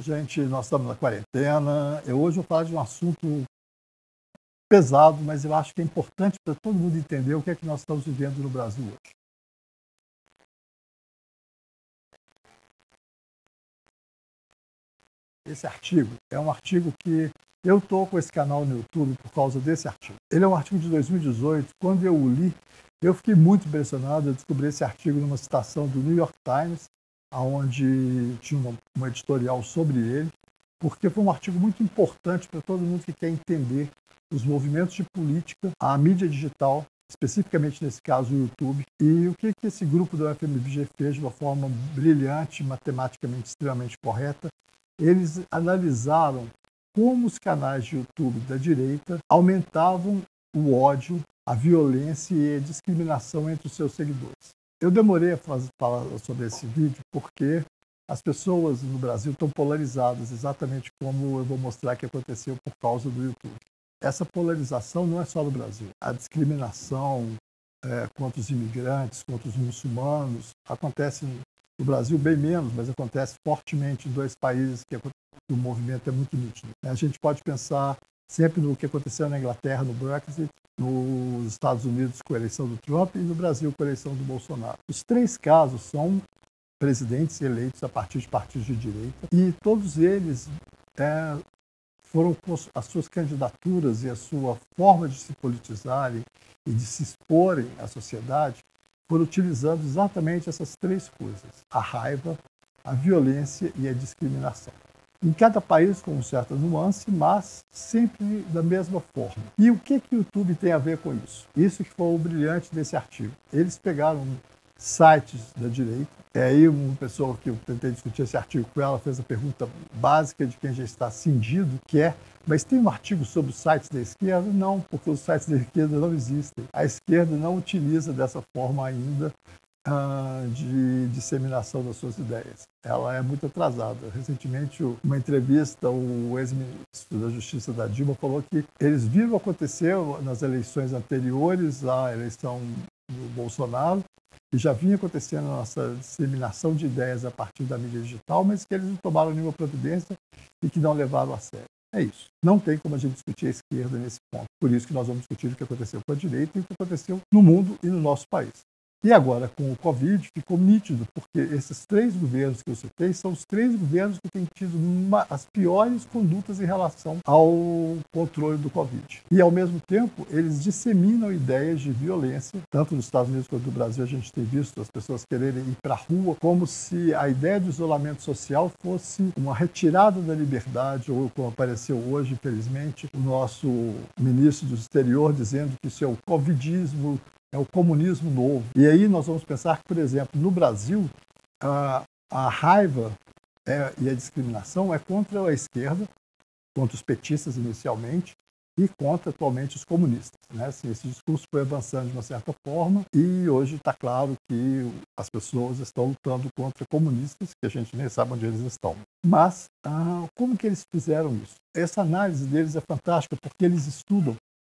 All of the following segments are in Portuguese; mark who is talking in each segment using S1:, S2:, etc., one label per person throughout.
S1: Gente, nós estamos na quarentena. Eu hoje vou falar de um assunto pesado, mas eu acho que é importante para todo mundo entender o que é que nós estamos vivendo no Brasil hoje. Esse artigo é um artigo que eu estou com esse canal no YouTube por causa desse artigo. Ele é um artigo de 2018. Quando eu o li, eu fiquei muito impressionado. Eu descobri esse artigo numa citação do New York Times onde tinha uma, editorial sobre ele, porque foi um artigo muito importante para todo mundo que quer entender os movimentos de política, a mídia digital, especificamente nesse caso o YouTube, e o que, que esse grupo do FMBG fez de uma forma brilhante, matematicamente extremamente correta. Eles analisaram como os canais de YouTube da direita aumentavam o ódio, a violência e a discriminação entre os seus seguidores. Eu demorei a fazer, falar sobre esse vídeo porque as pessoas no Brasil estão polarizadas, exatamente como eu vou mostrar que aconteceu por causa do YouTube. Essa polarização não é só no Brasil. A discriminação é, contra os imigrantes, contra os muçulmanos, acontece no Brasil bem menos, mas acontece fortemente em dois países que o movimento é muito nítido. A gente pode pensar sempre no que aconteceu na Inglaterra, no Brexit, nos Estados Unidos com a eleição do Trump e no Brasil com a eleição do Bolsonaro. Os três casos são presidentes eleitos a partir de partidos de direita e todos eles é, foram as suas candidaturas e a sua forma de se politizarem e de se exporem à sociedade foram utilizando exatamente essas três coisas: a raiva, a violência e a discriminação em cada país com certa nuance, mas sempre da mesma forma. E o que, que o YouTube tem a ver com isso? Isso que foi o brilhante desse artigo. Eles pegaram sites da direita, é aí uma pessoa que eu tentei discutir esse artigo com ela fez a pergunta básica de quem já está cindido, que é mas tem um artigo sobre os sites da esquerda? Não, porque os sites da esquerda não existem. A esquerda não utiliza dessa forma ainda de disseminação das suas ideias. Ela é muito atrasada. Recentemente, uma entrevista, o ex-ministro da Justiça da Dilma falou que eles viram acontecer nas eleições anteriores à eleição do Bolsonaro, e já vinha acontecendo a nossa disseminação de ideias a partir da mídia digital, mas que eles não tomaram nenhuma providência e que não levaram a sério. É isso. Não tem como a gente discutir a esquerda nesse ponto. Por isso que nós vamos discutir o que aconteceu com a direita e o que aconteceu no mundo e no nosso país. E agora, com o Covid, ficou nítido, porque esses três governos que eu citei são os três governos que têm tido uma, as piores condutas em relação ao controle do Covid. E, ao mesmo tempo, eles disseminam ideias de violência, tanto nos Estados Unidos quanto no Brasil, a gente tem visto as pessoas quererem ir para a rua, como se a ideia de isolamento social fosse uma retirada da liberdade, ou como apareceu hoje, infelizmente, o nosso ministro do exterior dizendo que isso é o covidismo é o comunismo novo. E aí nós vamos pensar que, por exemplo, no Brasil, a, a raiva é, e a discriminação é contra a esquerda, contra os petistas inicialmente, e contra atualmente os comunistas. Né? Assim, esse discurso foi avançando de uma certa forma e hoje está claro que as pessoas estão lutando contra comunistas, que a gente nem sabe onde eles estão. Mas ah, como que eles fizeram isso? Essa análise deles é fantástica porque eles estudam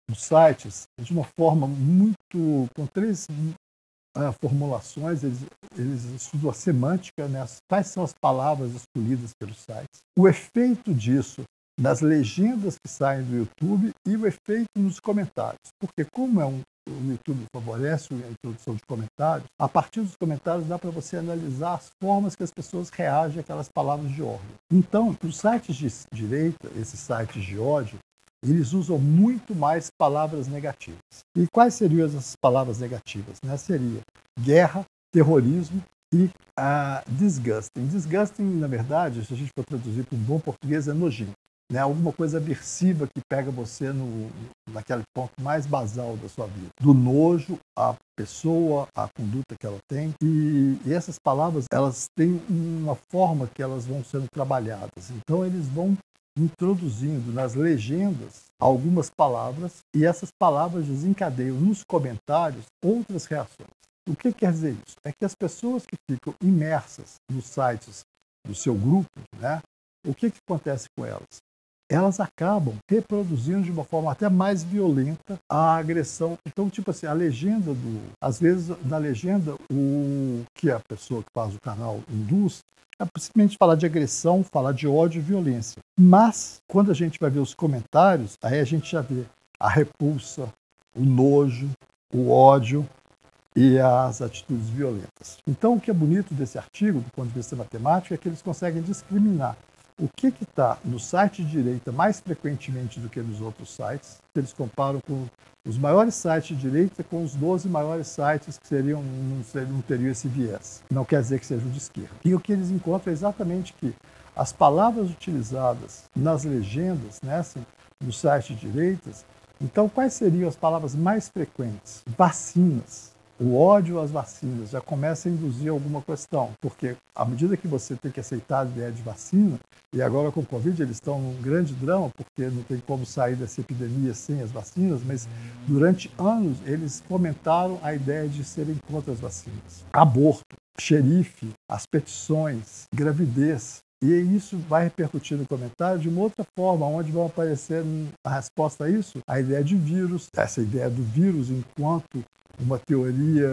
S1: os sites de uma forma muito com três uh, formulações eles, eles estudam a semântica né, quais são as palavras escolhidas pelos sites o efeito disso nas legendas que saem do YouTube e o efeito nos comentários porque como é um o YouTube favorece a introdução de comentários, a partir dos comentários dá para você analisar as formas que as pessoas reagem àquelas palavras de ordem. Então, os sites de direita, esses sites de ódio, eles usam muito mais palavras negativas. E quais seriam essas palavras negativas? Né? Seria guerra, terrorismo e uh, disgusting. Disgusting, na verdade, se a gente for traduzir para um bom português, é nojento. Né? Alguma coisa aversiva que pega você no, naquele ponto mais basal da sua vida. Do nojo à pessoa, à conduta que ela tem. E, e essas palavras, elas têm uma forma que elas vão sendo trabalhadas. Então, eles vão introduzindo nas legendas algumas palavras e essas palavras desencadeiam nos comentários outras reações. O que quer dizer isso? É que as pessoas que ficam imersas nos sites do seu grupo, né, o que, que acontece com elas? Elas acabam reproduzindo de uma forma até mais violenta a agressão. Então, tipo assim, a legenda do. Às vezes, na legenda, o que a pessoa que faz o canal induz é simplesmente falar de agressão, falar de ódio e violência. Mas, quando a gente vai ver os comentários, aí a gente já vê a repulsa, o nojo, o ódio e as atitudes violentas. Então, o que é bonito desse artigo, do ponto de vista matemático, é que eles conseguem discriminar o que está no site de direita mais frequentemente do que nos outros sites. Eles comparam com os maiores sites de direita com os 12 maiores sites que seriam, não, não teriam esse viés. Não quer dizer que sejam de esquerda. E o que eles encontram é exatamente que as palavras utilizadas nas legendas, né, assim, no site de direitas, então quais seriam as palavras mais frequentes? Vacinas, o ódio às vacinas já começa a induzir alguma questão, porque à medida que você tem que aceitar a ideia de vacina, e agora com o Covid eles estão num grande drama, porque não tem como sair dessa epidemia sem as vacinas, mas durante anos eles fomentaram a ideia de serem contra as vacinas. Aborto, xerife, as petições, gravidez, e isso vai repercutir no comentário de uma outra forma, onde vão aparecer a resposta a isso, a ideia de vírus, essa ideia do vírus enquanto uma teoria,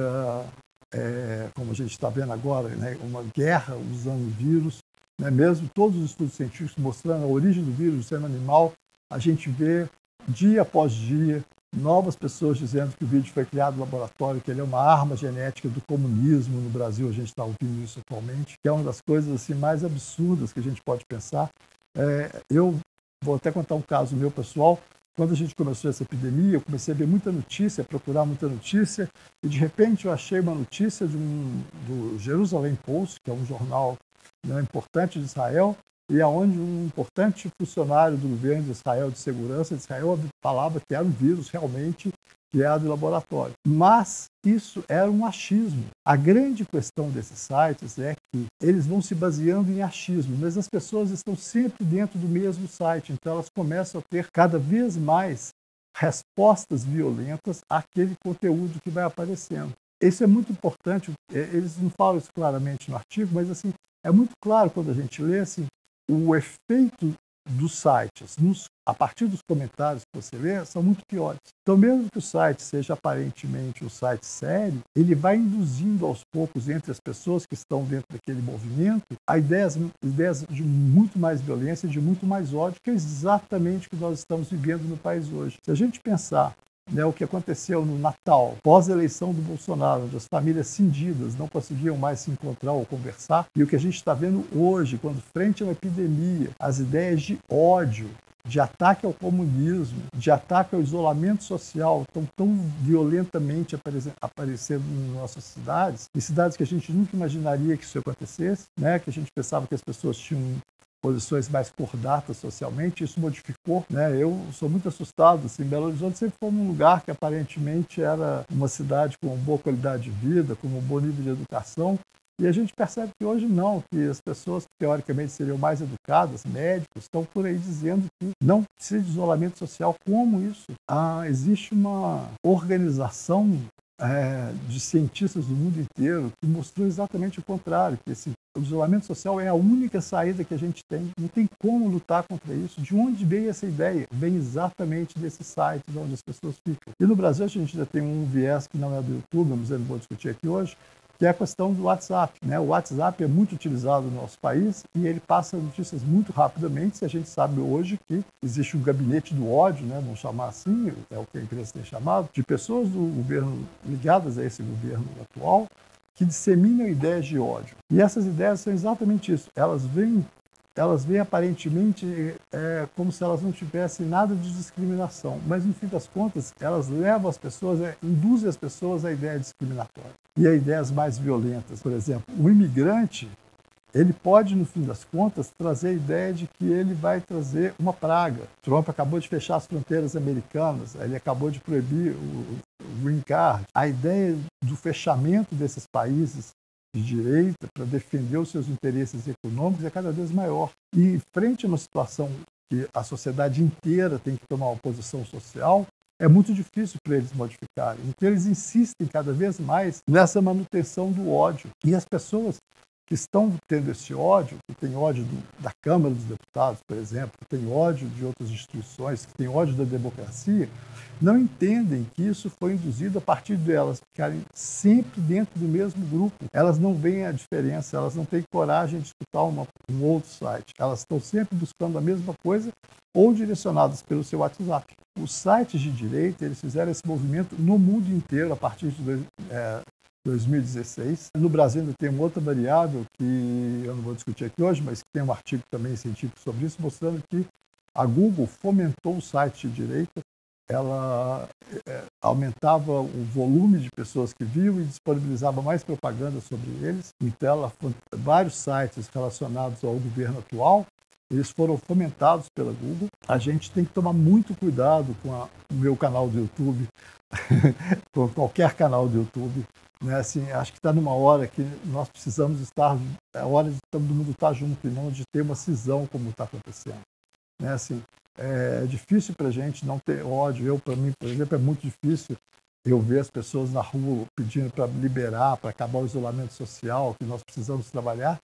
S1: é, como a gente está vendo agora, né, uma guerra usando vírus, né, mesmo todos os estudos científicos mostrando a origem do vírus sendo animal, a gente vê dia após dia novas pessoas dizendo que o vírus foi criado no laboratório, que ele é uma arma genética do comunismo no Brasil, a gente está ouvindo isso atualmente, que é uma das coisas assim, mais absurdas que a gente pode pensar. É, eu vou até contar um caso meu pessoal. Quando a gente começou essa epidemia, eu comecei a ver muita notícia, a procurar muita notícia, e de repente eu achei uma notícia de um, do Jerusalém Post, que é um jornal né, importante de Israel, e aonde um importante funcionário do governo de Israel, de segurança de Israel, falava que era um vírus realmente criado em laboratório. Mas isso era um achismo. A grande questão desses sites é que eles vão se baseando em achismo, mas as pessoas estão sempre dentro do mesmo site, então elas começam a ter cada vez mais respostas violentas àquele conteúdo que vai aparecendo. Isso é muito importante, é, eles não falam isso claramente no artigo, mas assim, é muito claro quando a gente lê assim, o efeito dos sites, nos, a partir dos comentários que você lê, são muito piores. Então, mesmo que o site seja aparentemente um site sério, ele vai induzindo aos poucos entre as pessoas que estão dentro daquele movimento a ideias, ideias de muito mais violência, de muito mais ódio, que é exatamente o que nós estamos vivendo no país hoje. Se a gente pensar né, o que aconteceu no Natal, pós-eleição do Bolsonaro, onde as famílias cindidas não conseguiam mais se encontrar ou conversar, e o que a gente está vendo hoje, quando frente a uma epidemia, as ideias de ódio, de ataque ao comunismo, de ataque ao isolamento social estão tão violentamente aparecendo em nossas cidades, em cidades que a gente nunca imaginaria que isso acontecesse, né? que a gente pensava que as pessoas tinham posições mais cordatas socialmente, isso modificou. Né? Eu sou muito assustado. Assim, Belo Horizonte sempre foi um lugar que aparentemente era uma cidade com boa qualidade de vida, com um bom nível de educação, e a gente percebe que hoje não, que as pessoas que teoricamente seriam mais educadas, médicos, estão por aí dizendo que não precisa de isolamento social. Como isso? Ah, existe uma organização é, de cientistas do mundo inteiro que mostrou exatamente o contrário, que esse, o isolamento social é a única saída que a gente tem, não tem como lutar contra isso. De onde veio essa ideia? Vem exatamente desses sites onde as pessoas ficam. E no Brasil a gente já tem um viés que não é do YouTube, mas eu não vou discutir aqui hoje, que é a questão do WhatsApp. Né? O WhatsApp é muito utilizado no nosso país e ele passa notícias muito rapidamente. Se a gente sabe hoje que existe um gabinete do ódio, né? vamos chamar assim, é o que a imprensa tem chamado, de pessoas do governo ligadas a esse governo atual que disseminam ideias de ódio. E essas ideias são exatamente isso. Elas vêm elas vêm aparentemente é, como se elas não tivessem nada de discriminação, mas no fim das contas elas levam as pessoas, é, induzem as pessoas à ideia discriminatória e a ideias mais violentas. Por exemplo, o imigrante ele pode, no fim das contas, trazer a ideia de que ele vai trazer uma praga. Trump acabou de fechar as fronteiras americanas, ele acabou de proibir o, green card. A ideia do fechamento desses países de direita para defender os seus interesses econômicos é cada vez maior. E frente a uma situação que a sociedade inteira tem que tomar uma posição social, é muito difícil para eles modificarem. Então eles insistem cada vez mais nessa manutenção do ódio. E as pessoas que estão tendo esse ódio, que tem ódio do, da Câmara dos Deputados, por exemplo, que tem ódio de outras instituições, que tem ódio da democracia, não entendem que isso foi induzido a partir delas ficarem sempre dentro do mesmo grupo. Elas não veem a diferença, elas não têm coragem de escutar uma, um outro site. Elas estão sempre buscando a mesma coisa ou direcionadas pelo seu WhatsApp. Os sites de direita eles fizeram esse movimento no mundo inteiro a partir de é, 2016. No Brasil ainda tem uma outra variável que eu não vou discutir aqui hoje, mas que tem um artigo também científico sobre isso, mostrando que a Google fomentou o site de direita, ela é, aumentava o volume de pessoas que viam e disponibilizava mais propaganda sobre eles. Então, ela, vários sites relacionados ao governo atual, eles foram fomentados pela Google. A gente tem que tomar muito cuidado com a, o meu canal do YouTube, com qualquer canal do YouTube, né? Assim, acho que está numa hora que nós precisamos estar, é a hora de todo mundo estar junto e não de ter uma cisão como está acontecendo. Né? Assim, é difícil para a gente não ter ódio. Eu, para mim, por exemplo, é muito difícil eu ver as pessoas na rua pedindo para liberar, para acabar o isolamento social, que nós precisamos trabalhar.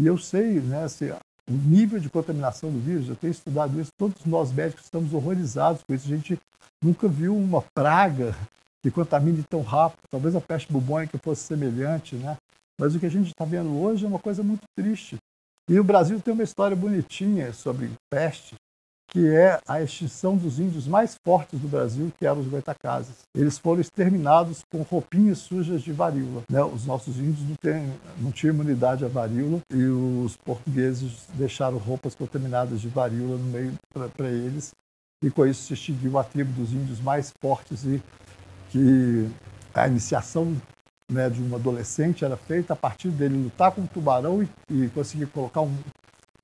S1: E eu sei, né, assim, o nível de contaminação do vírus, eu tenho estudado isso, todos nós médicos estamos horrorizados com isso. A gente nunca viu uma praga que contamine tão rápido. Talvez a peste bubônica fosse semelhante, né? Mas o que a gente está vendo hoje é uma coisa muito triste. E o Brasil tem uma história bonitinha sobre peste, que é a extinção dos índios mais fortes do Brasil, que eram os goitacazes. Eles foram exterminados com roupinhas sujas de varíola. Né? Os nossos índios não, têm, não tinham imunidade à varíola e os portugueses deixaram roupas contaminadas de varíola no meio para eles. E com isso se extinguiu a tribo dos índios mais fortes e que a iniciação né, de um adolescente era feita a partir dele lutar com um tubarão e, e conseguir colocar um,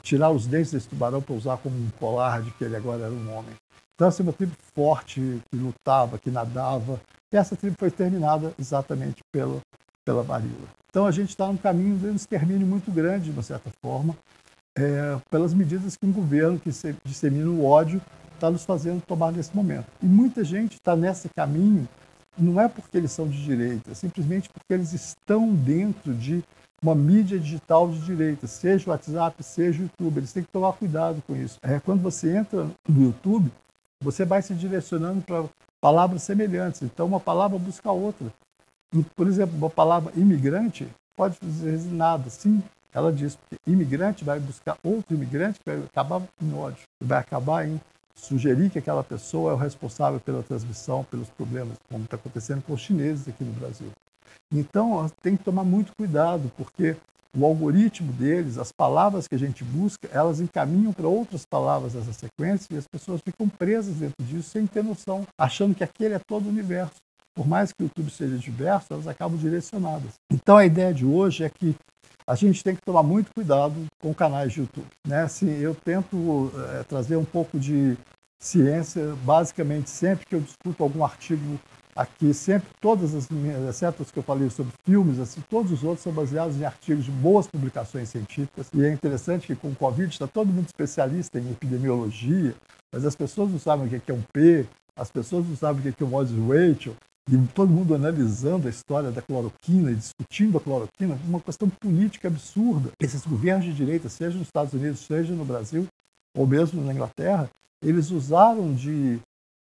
S1: tirar os dentes desse tubarão para usar como um colar de que ele agora era um homem. Então, assim, uma tribo forte, que lutava, que nadava. E essa tribo foi terminada exatamente pela, pela varíola. Então, a gente está num caminho de um extermínio muito grande, de uma certa forma, é, pelas medidas que um governo que dissemina o ódio está nos fazendo tomar nesse momento. E muita gente está nesse caminho não é porque eles são de direita, é simplesmente porque eles estão dentro de uma mídia digital de direita, seja o WhatsApp, seja o YouTube. Eles têm que tomar cuidado com isso. É, quando você entra no YouTube, você vai se direcionando para palavras semelhantes. Então, uma palavra busca outra. Por exemplo, uma palavra imigrante pode dizer nada. Sim, ela diz que imigrante vai buscar outro imigrante que vai acabar em ódio, vai acabar em sugerir que aquela pessoa é o responsável pela transmissão, pelos problemas, como está acontecendo com os chineses aqui no Brasil. Então, tem que tomar muito cuidado, porque o algoritmo deles, as palavras que a gente busca, elas encaminham para outras palavras essa sequência e as pessoas ficam presas dentro disso sem ter noção, achando que aquele é todo o universo. Por mais que o YouTube seja diverso, elas acabam direcionadas. Então, a ideia de hoje é que a gente tem que tomar muito cuidado com canais de YouTube. Né? Assim, eu tento é, trazer um pouco de ciência, basicamente sempre que eu discuto algum artigo aqui, sempre todas as minhas, exceto os que eu falei sobre filmes, assim, todos os outros são baseados em artigos de boas publicações científicas. E é interessante que com o Covid está todo mundo especialista em epidemiologia, mas as pessoas não sabem o que é um P, as pessoas não sabem o que é um odds ratio, e todo mundo analisando a história da cloroquina e discutindo a cloroquina, uma questão política absurda. Esses governos de direita, seja nos Estados Unidos, seja no Brasil, ou mesmo na Inglaterra, eles usaram de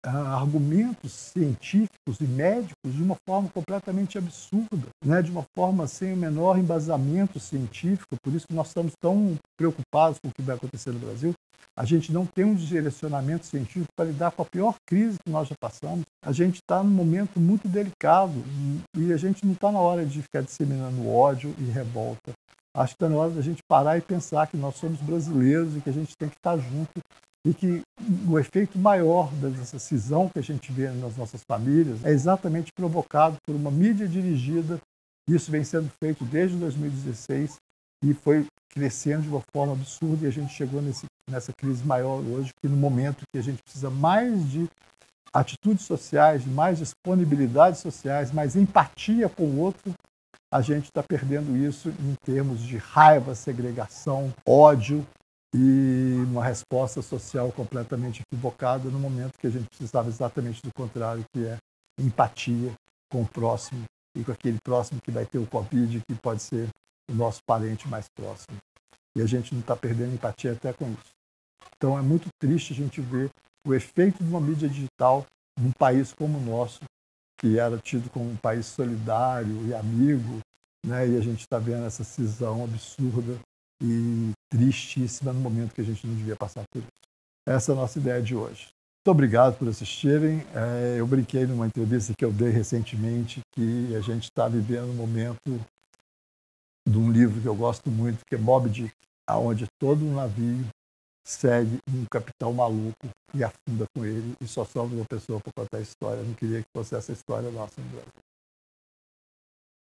S1: argumentos científicos e médicos de uma forma completamente absurda, né? de uma forma sem o menor embasamento científico. Por isso que nós estamos tão preocupados com o que vai acontecer no Brasil, a gente não tem um direcionamento científico para lidar com a pior crise que nós já passamos. A gente está num momento muito delicado e a gente não está na hora de ficar disseminando ódio e revolta. Acho que está na hora da gente parar e pensar que nós somos brasileiros e que a gente tem que estar junto e que o efeito maior dessa cisão que a gente vê nas nossas famílias é exatamente provocado por uma mídia dirigida. Isso vem sendo feito desde 2016 e foi crescendo de uma forma absurda e a gente chegou nesse, nessa crise maior hoje, que no momento que a gente precisa mais de atitudes sociais, mais disponibilidades sociais, mais empatia com o outro, a gente está perdendo isso em termos de raiva, segregação, ódio e uma resposta social completamente equivocada no momento que a gente precisava exatamente do contrário, que é empatia com o próximo e com aquele próximo que vai ter o Covid, que pode ser o nosso parente mais próximo. E a gente não está perdendo empatia até com isso. Então é muito triste a gente ver o efeito de uma mídia digital num país como o nosso, que era tido como um país solidário e amigo, né? e a gente está vendo essa cisão absurda e tristíssima no momento que a gente não devia passar por isso. Essa é a nossa ideia de hoje. Muito obrigado por assistirem. É, eu brinquei numa entrevista que eu dei recentemente que a gente está vivendo um momento de um livro que eu gosto muito, que é Moby Dick, onde todo um navio segue um capitão maluco e afunda com ele e só sobra uma pessoa para contar a história. Eu não queria que fosse essa história nossa no Brasil.